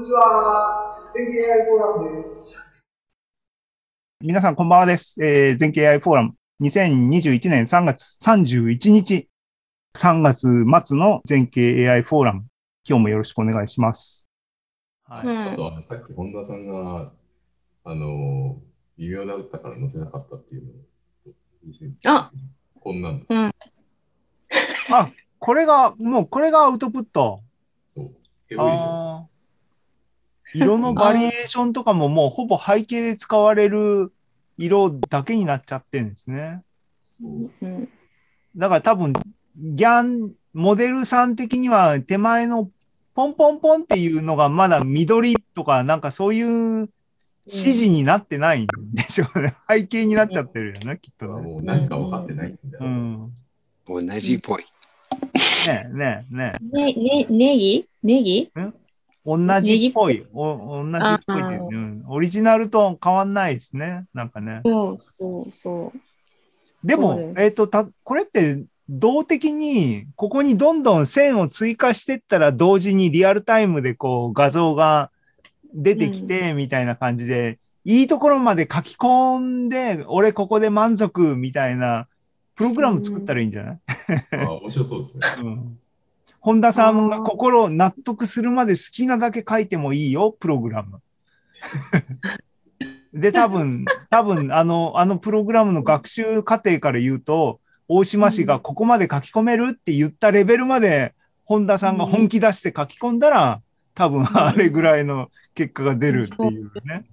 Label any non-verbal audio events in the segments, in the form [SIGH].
にちは。全景 AI フォーラムです。皆さんこんばんはです。えー、全景 AI フォーラム2021年3月31日、3月末の全景 AI フォーラム、今日もよろしくお願いします。はい。うんあとはさっき本田さんが、あの、微妙だったから載せなかったっていうのをあこんなんです。うんあ、これが、もうこれがアウトプット。そう。エロいじゃん。色のバリエーションとかももうほぼ背景で使われる色だけになっちゃってるんですね。だから多分、ギャン、モデルさん的には手前のポンポンポンっていうのがまだ緑とかなんかそういう指示になってないんでしょうね。[LAUGHS] 背景になっちゃってるよね、きっとね。もう何か分かってないんだよ。うん。同じっぽい。ねえねえねね、ね、ネギ？ネギ？え？同じっぽい。お同じっぽいっていう、うん。オリジナルと変わんないですね。なんかね。そうそうそう。でも、ですえっ、と、た、これって、動的に、ここにどんどん線を追加してったら、同時にリアルタイムでこう、画像が出てきて、みたいな感じで、いいところまで書き込んで、俺ここで満足、みたいな、プログラム作ったらいいんじゃない、[LAUGHS] あ面白そうですね。うん、本田さんが心納得するまで好きなだけ書いてもいいよ、プログラム。で、多分、多分、あの、あのプログラムの学習過程から言うと、大島氏がここまで書き込めるって言ったレベルまで、本田さんが本気出して書き込んだら、多分、あれぐらいの結果が出るっていうね。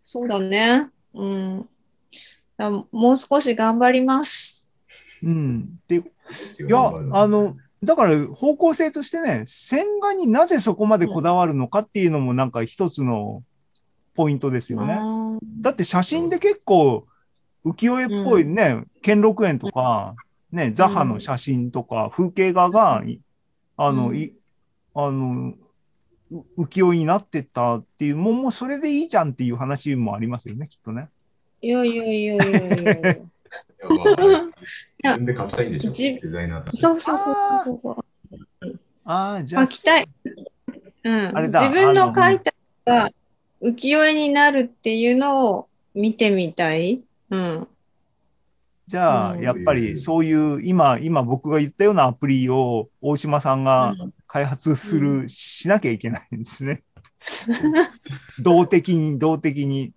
そう [LAUGHS] だね。うん。あもう少し頑張ります。うん。で、いいや、あの、だから方向性としてね、線画になぜそこまでこだわるのかっていうのもなんか一つのポイントですよね。あだって写真で結構浮世絵っぽいね、兼六園とか、ね、ザハの写真とか、風景画が、いあの、うんいあの、う浮世絵になってったっていう、もうもうそれでいいじゃんっていう話もありますよね、きっとね。いやいやいやいやいやいや。いやまあ自分で書きたいんでしょ、じデザイナー。そうそうそうそうそう。ああ、じゃあ書、きたい。うん。あれだ自分の書いたのが浮世絵になるっていうのを見てみたい。うん。じゃあ、うんやっぱりそういう、今、今僕が言ったようなアプリを大島さんが開発する、うしなきゃいけないんですね。動的に、動的に。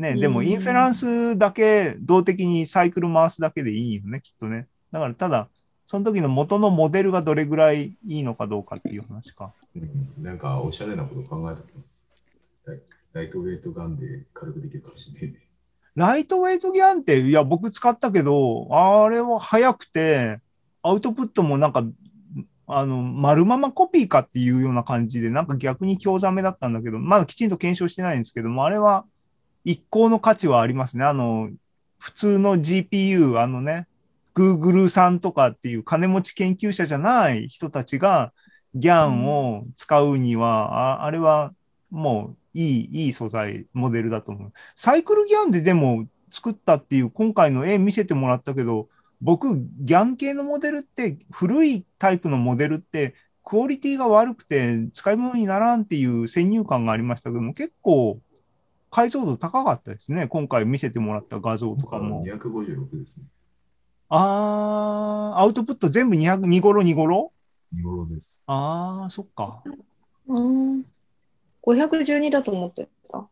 ね、でもうんインフェランスだけ、動的にサイクル回すだけでいいよね、きっとね。だから、ただ、その時の元のモデルがどれぐらいいいのかどうかっていう話か。うんなんかおしゃれなこと考えておきます。ライトウェイトガンで軽くできるかもしれないね。ライトウェイトギャンって、いや、僕使ったけど、あれは早くて、アウトプットもなんか、あの、丸ままコピーかっていうような感じで、なんか逆に興ざめだったんだけど、まだきちんと検証してないんですけども、あれは一向の価値はありますね。あの、普通の GPU、あのね、Google さんとかっていう金持ち研究者じゃない人たちが、ギャンを使うには、ああれはもういい、いい素材、モデルだと思う。サイクルギャンででも作ったっていう今回の絵見せてもらったけど、僕、ギャン系のモデルって、古いタイプのモデルって、クオリティが悪くて使い物にならんっていう先入観がありましたけども、結構解像度高かったですね。今回見せてもらった画像とかも。256ですね。あー、アウトプット全部200、2頃2頃見頃です。あー、そっか。うん。512だと思ってた。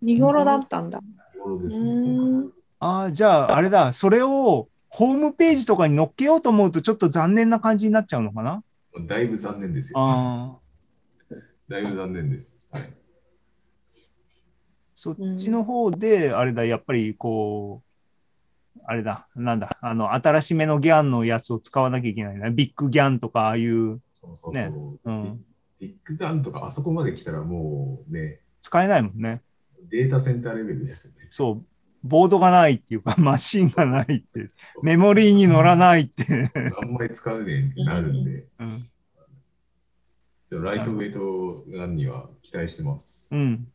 見頃だったんだ。う見頃ですね。ん。ああ、じゃあ、あれだ、それをホームページとかに載っけようと思うと、ちょっと残念な感じになっちゃうのかな？だいぶ残念ですよ。ああ、だいぶ残念です。はい、そっちの方で、あれだ、やっぱりこう、あれだ、なんだ、あの、新しめのギャンのやつを使わなきゃいけないな。ビッグギャンとか、ああいう、そうそうそう、ねうん、ビッグガンとかあそこまで来たらもうね、使えないもんね。データセンターレベルですよね。そう、ボードがないっていうか、[LAUGHS] マシンがないって、メモリーに乗らないって。あんまり使うねんってなるんで、[LAUGHS] うん。じゃあライトウェイトガンには期待してます。うん。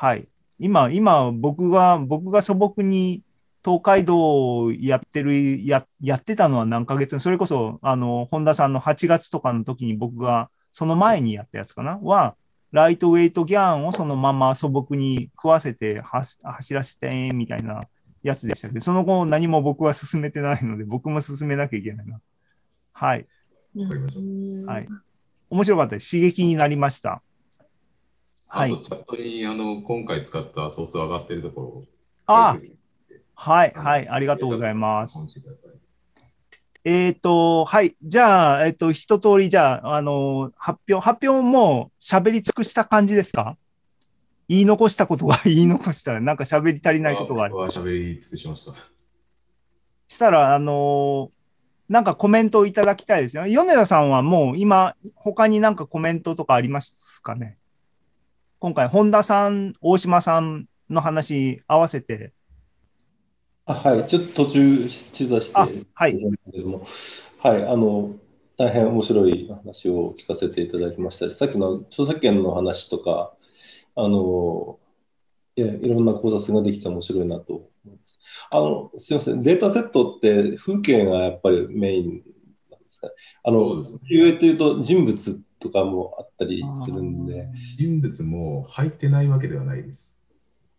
はい。今、今、僕が、僕が素朴に東海道をやってる、や、やってたのは何ヶ月？それこそ、あの、本田さんの8月とかの時に僕が、その前にやったやつかな？は、ライトウェイトギャンをそのまま素朴に食わせては走らせて、みたいなやつでしたけど、その後何も僕は進めてないので、僕も進めなきゃいけないな。はい。わかりましたうんはい。面白かったです。刺激になりました。はいあと、チャットに、あの、今回使ったソース上がってるところを。あはい、はい、ありがとうございます。。えっ、と、はい。じゃあ、えっ、と、一通り、じゃあ、あの、発表、発表も喋り尽くした感じですか？言い残したことが [LAUGHS] 言い残した。なんか喋り足りないことがある。は喋り尽くしました。したら、あのなんかコメントをいただきたいですよ。米田さんはもう今、他になんかコメントとかありますかね？今回、本田さん、大島さんの話合わせて。あはい、ちょっと途中中断して、あはいんですけども、はい、あの、大変面白い話を聞かせていただきましたし、さっきの著作権の話とか、あの、いや、いろんな考察ができて面白いなと思います。あの、すみません、データセットって風景がやっぱりメインなんですか？ね。あの、ね。というと人物とかもあったりするんで、人物も入ってないわけではないです。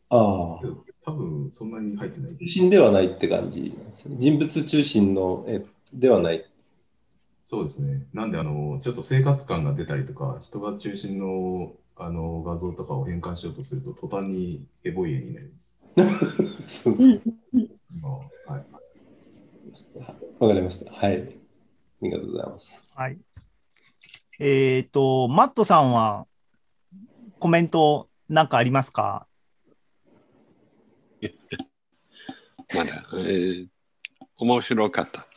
ああ。多分、そんなに入ってない中心ではないって感じなんですね。人物中心の絵ではない。そうですね。なんで、あの、ちょっと生活感が出たりとか、人が中心のあの画像とかを変換しようとすると、途端にエボい絵になります。そううん今ははい。わかりました。はい。ありがとうございます。はい。えっ、と、マットさんはコメントなんかありますか？[LAUGHS] まだ、えー面白かった。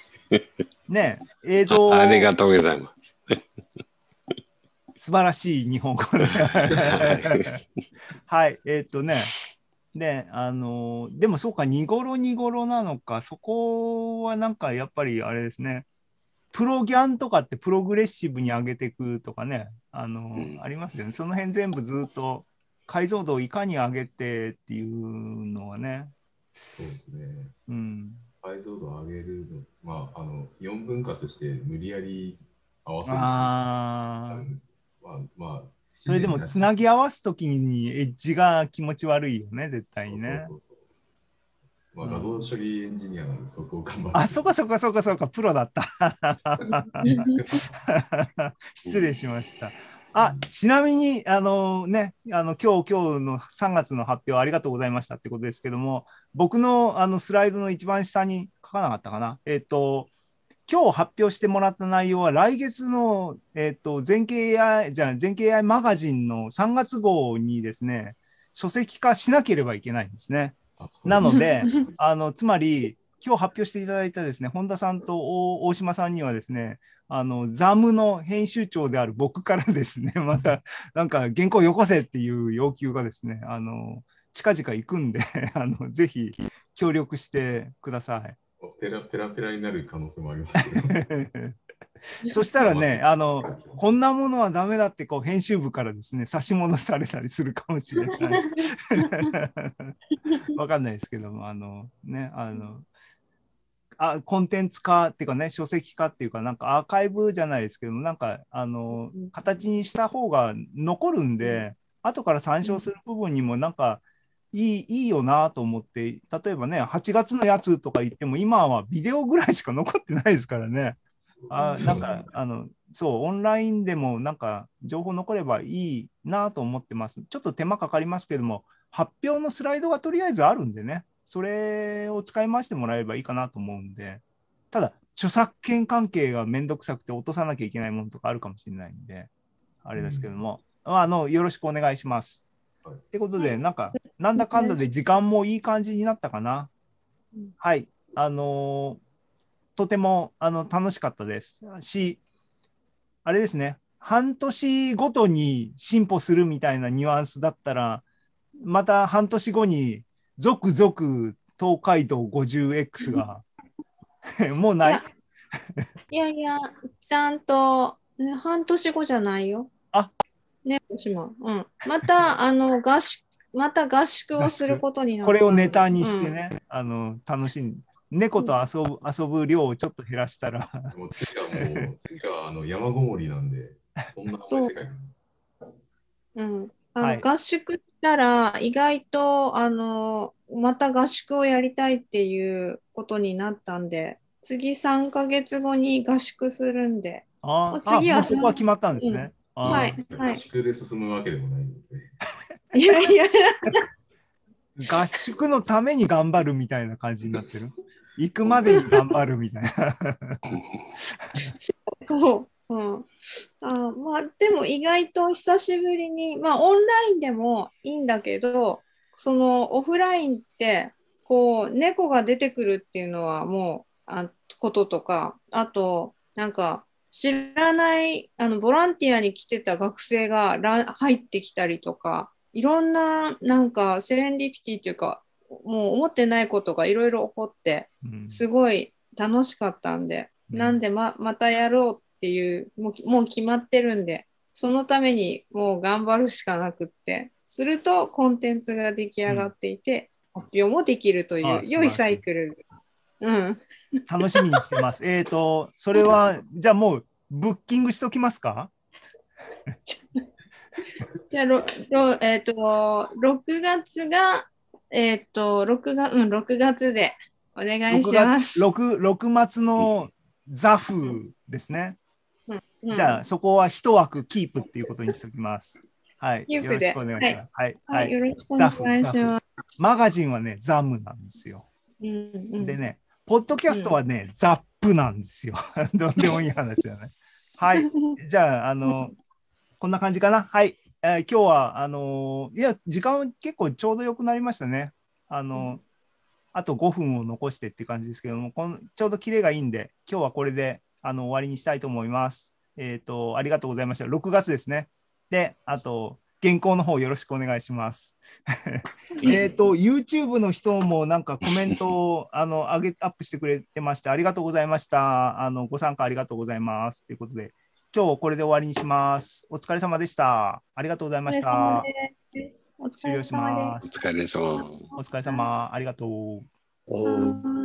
[LAUGHS] ね映像あありがとうございます。[LAUGHS] 素晴らしい日本語で。はい、えっ、とね、で、あのーでもそうか、見頃見頃なのか、そこはなんかやっぱりあれですね、プロギャンとかってプログレッシブに上げていくとかね、あのーうんありますよね。その辺全部ずっと解像度をいかに上げてっていうのはね、そうですね。うん。解像度を上げるの、まあ、あの、4分割して無理やり合わせるあああるん、ですよ。まあ、まあ、それでもつなぎ合わすときにエッジが気持ち悪いよね、絶対にね。そうそうそうまあ、画像処理エンジニアなんで、そこを頑張って。あ、そうかそうかそうかそうか、プロだった。[LAUGHS] 失礼しました。あ、ちなみに、あのね、あの、今日、今日の3月の発表ありがとうございましたってことですけども、僕のあのスライドの一番下に書かなかったかな。えっ、と、今日発表してもらった内容は来月の、えっ、と、全景 AI、じゃあ全景 AI マガジンの3月号にですね、書籍化しなければいけないんですね。なので、[LAUGHS] あのつまり、今日発表していただいたですね、本田さんと大大島さんにはですね、あのザムの編集長である僕からですね、[LAUGHS] またなんか原稿よこせっていう要求がですね、あの近々行くんで [LAUGHS] あの、ぜひ協力してください。ペラペラペラになる可能性もありますけど。[LAUGHS] そしたらね、あの、こんなものはダメだってこう編集部からですね、差し戻されたりするかもしれない。[LAUGHS] わかんないですけども、あのね、あの、あコンテンツ化っていうかね、書籍化っていうか、なんかアーカイブじゃないですけども、なんか、あの、形にした方が残るんで、後から参照する部分にもなんか、いいいいよなと思って、例えばね、8月のやつとか言っても、今はビデオぐらいしか残ってないですからね。あなんか、あの、そう、オンラインでもなんか情報残ればいいなと思ってます。ちょっと手間かかりますけども、発表のスライドがとりあえずあるんでね、それを使い回してもらえばいいかなと思うんで、ただ、著作権関係がめんどくさくて落とさなきゃいけないものとかあるかもしれないんで、あれですけども、あの、よろしくお願いします。はいってことで、なんか、なんだかんだで時間もいい感じになったかなうん。はい。あのーとてもあの楽しかったですし、あれですね、半年ごとに進歩するみたいなニュアンスだったら、また半年後に続々東海道 50X が [LAUGHS] もうないいやいや、ちゃんと、ね、半年後じゃないよ。あね、私も。うん。また、あの、合宿、また合宿をすることになったこれをネタにしてね、あの、楽しん猫と遊ぶ、遊ぶ量をちょっと減らしたら、もう次はもう、次はあの山ごもりなんで、そんな世界にう。ん。あのはい。合宿したら、意外と、あの、また合宿をやりたいっていうことになったんで、次3ヶ月後に合宿するんで、あ次はもうそこは決まったんですね。あー。はい。合宿で進むわけでもないので。いやいや、[LAUGHS] 合宿のために頑張るみたいな感じになってる？行くまでに頑張るみたいな。[LAUGHS] そう。うん、あまあでも意外と久しぶりにまあオンラインでもいいんだけどそのオフラインってこう猫が出てくるっていうのはもうあこととかあとなんか知らないあのボランティアに来てた学生がら入ってきたりとかいろんななんかセレンディピティというかもう思ってないことがいろいろ起こってうん。すごい楽しかったんで、うん。なんでままたやろうっていうもうもう決まってるんでそのためにもう頑張るしかなくってするとコンテンツが出来上がっていて、発表もできるといあう良いサイクル。うん、楽しみにしてます。[LAUGHS] えっと、それは、じゃあもう、ブッキングしときますか？[LAUGHS] じゃあ、ろろえっ、と、6月が、えっ、と、6月、うん、6月でお願いし ?6 ます。月、6、6末のザフですね。うんじゃあ、そこは一枠キープっていうことにしておきます。はい。よろしくお願いします。はい。は、はいい。よろしくお願いします。マガジンはね、ザムなんですよ。うんうんでね、ポッドキャストはね、ザップなんですよ。[LAUGHS] どうでもいい話だね。はい。じゃあ、あの、こんな感じかな。はい。えー今日は、あのーいや、時間は結構ちょうどよくなりましたね。あのあと5分を残してって感じですけども、このちょうどキレがいいんで、今日はこれであの終わりにしたいと思います。えっ、と、ありがとうございました。6月ですね。で、あと、原稿の方よろしくお願いします。[LAUGHS] えっと、YouTube の人もなんかコメントをあの上げアップしてくれてまして、ありがとうございました。あのご参加ありがとうございます。ということで、今日これで終わりにします。お疲れ様でした。ありがとうございました。お疲終了し。ます。お疲れ様。お疲れ様。ありがとう。おー